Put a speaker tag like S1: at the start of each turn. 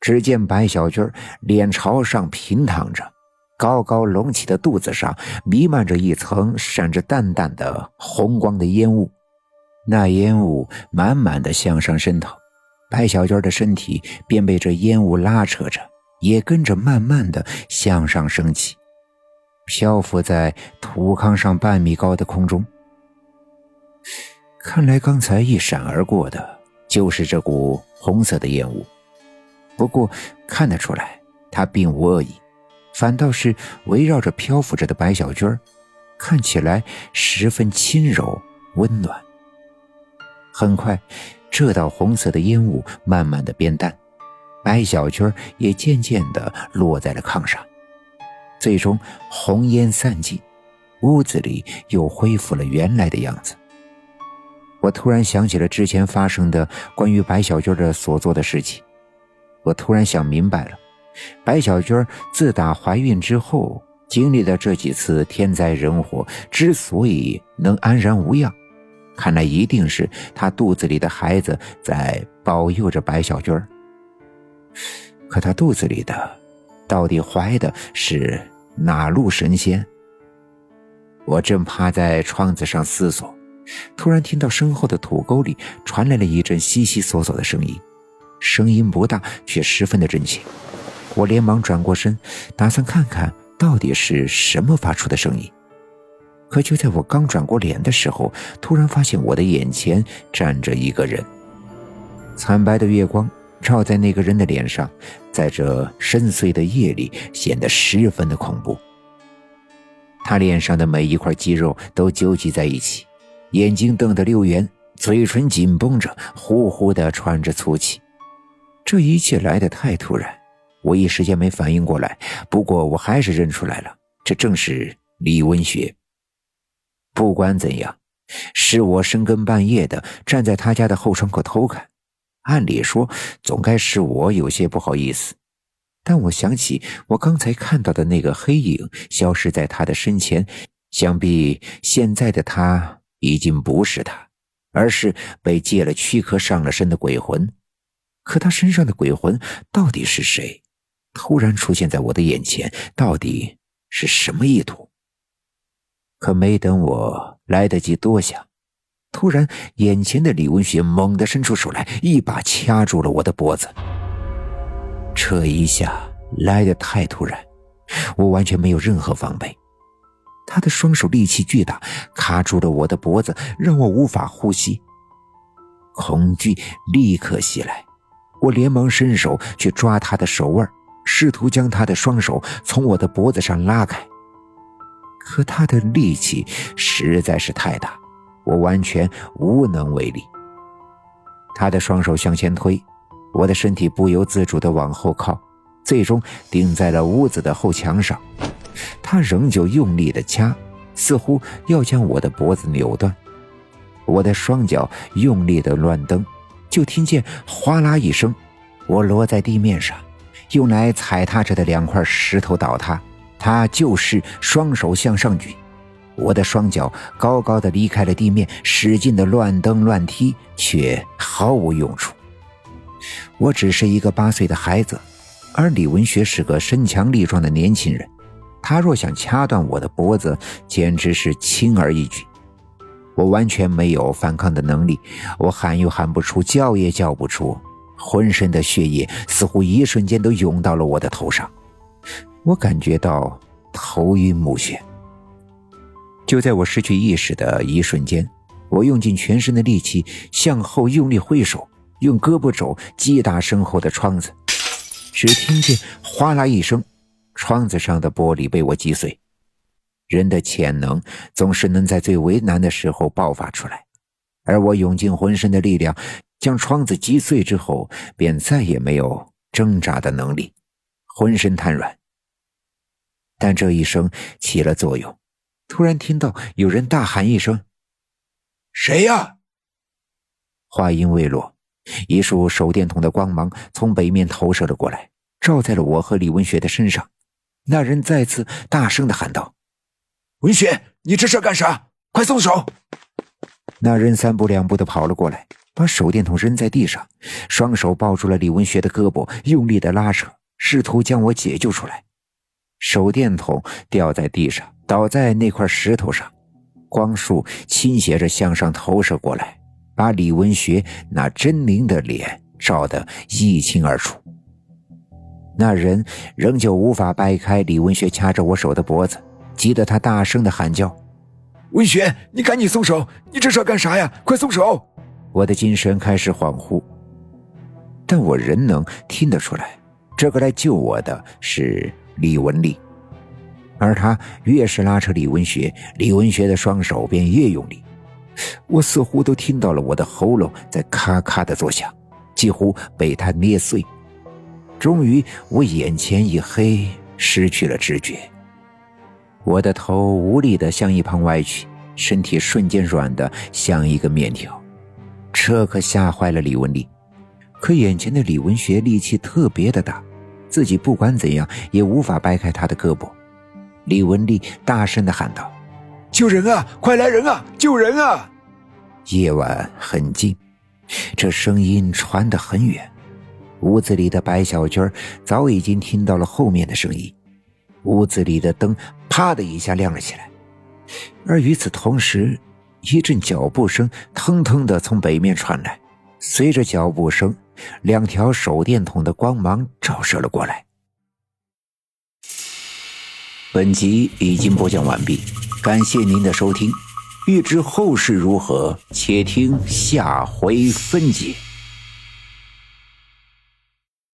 S1: 只见白小军脸朝上平躺着，高高隆起的肚子上弥漫着一层闪着淡淡的红光的烟雾，那烟雾满满的向上渗透，白小军的身体便被这烟雾拉扯着，也跟着慢慢的向上升起，漂浮在土炕上半米高的空中。看来刚才一闪而过的就是这股红色的烟雾。不过看得出来，他并无恶意，反倒是围绕着漂浮着的白小军，看起来十分轻柔温暖。很快，这道红色的烟雾慢慢的变淡，白小军也渐渐的落在了炕上，最终红烟散尽，屋子里又恢复了原来的样子。我突然想起了之前发生的关于白小军的所做的事情。我突然想明白了，白小娟自打怀孕之后经历的这几次天灾人祸，之所以能安然无恙，看来一定是她肚子里的孩子在保佑着白小娟可她肚子里的，到底怀的是哪路神仙？我正趴在窗子上思索，突然听到身后的土沟里传来了一阵悉悉索索的声音。声音不大，却十分的真切。我连忙转过身，打算看看到底是什么发出的声音。可就在我刚转过脸的时候，突然发现我的眼前站着一个人。惨白的月光照在那个人的脸上，在这深邃的夜里显得十分的恐怖。他脸上的每一块肌肉都纠集在一起，眼睛瞪得溜圆，嘴唇紧绷着，呼呼地喘着粗气。这一切来得太突然，我一时间没反应过来。不过我还是认出来了，这正是李文学。不管怎样，是我深更半夜的站在他家的后窗口偷看，按理说总该是我有些不好意思。但我想起我刚才看到的那个黑影消失在他的身前，想必现在的他已经不是他，而是被借了躯壳上了身的鬼魂。可他身上的鬼魂到底是谁？突然出现在我的眼前，到底是什么意图？可没等我来得及多想，突然眼前的李文学猛地伸出手来，一把掐住了我的脖子。这一下来得太突然，我完全没有任何防备。他的双手力气巨大，卡住了我的脖子，让我无法呼吸。恐惧立刻袭来。我连忙伸手去抓他的手腕，试图将他的双手从我的脖子上拉开。可他的力气实在是太大，我完全无能为力。他的双手向前推，我的身体不由自主地往后靠，最终顶在了屋子的后墙上。他仍旧用力地掐，似乎要将我的脖子扭断。我的双脚用力地乱蹬。就听见哗啦一声，我落在地面上，用来踩踏着的两块石头倒塌。他就是双手向上举，我的双脚高高的离开了地面，使劲的乱蹬乱踢，却毫无用处。我只是一个八岁的孩子，而李文学是个身强力壮的年轻人，他若想掐断我的脖子，简直是轻而易举。我完全没有反抗的能力，我喊又喊不出，叫也叫不出，浑身的血液似乎一瞬间都涌到了我的头上，我感觉到头晕目眩。就在我失去意识的一瞬间，我用尽全身的力气向后用力挥手，用胳膊肘击打身后的窗子，只听见哗啦一声，窗子上的玻璃被我击碎。人的潜能总是能在最为难的时候爆发出来，而我用尽浑身的力量将窗子击碎之后，便再也没有挣扎的能力，浑身瘫软。但这一声起了作用，突然听到有人大喊一声：“
S2: 谁呀？”
S1: 话音未落，一束手电筒的光芒从北面投射了过来，照在了我和李文学的身上。那人再次大声的喊道。
S2: 文学，你这是干啥？快松手！
S1: 那人三步两步的跑了过来，把手电筒扔在地上，双手抱住了李文学的胳膊，用力的拉扯，试图将我解救出来。手电筒掉在地上，倒在那块石头上，光束倾斜着向上投射过来，把李文学那狰狞的脸照得一清二楚。那人仍旧无法掰开李文学掐着我手的脖子，急得他大声的喊叫：“
S2: 文学，你赶紧松手！你这是要干啥呀？快松手！”
S1: 我的精神开始恍惚，但我仍能听得出来，这个来救我的是李文丽，而他越是拉扯李文学，李文学的双手便越用力。我似乎都听到了我的喉咙在咔咔的作响，几乎被他捏碎。终于，我眼前一黑，失去了知觉。我的头无力的向一旁歪去，身体瞬间软的像一个面条。这可吓坏了李文丽。可眼前的李文学力气特别的大，自己不管怎样也无法掰开他的胳膊。李文丽大声的喊道：“
S2: 救人啊！快来人啊！救人啊！”
S1: 夜晚很静，这声音传得很远。屋子里的白小军早已经听到了后面的声音，屋子里的灯啪的一下亮了起来，而与此同时，一阵脚步声腾腾的从北面传来，随着脚步声，两条手电筒的光芒照射了过来。本集已经播讲完毕，感谢您的收听，欲知后事如何，且听下回分解。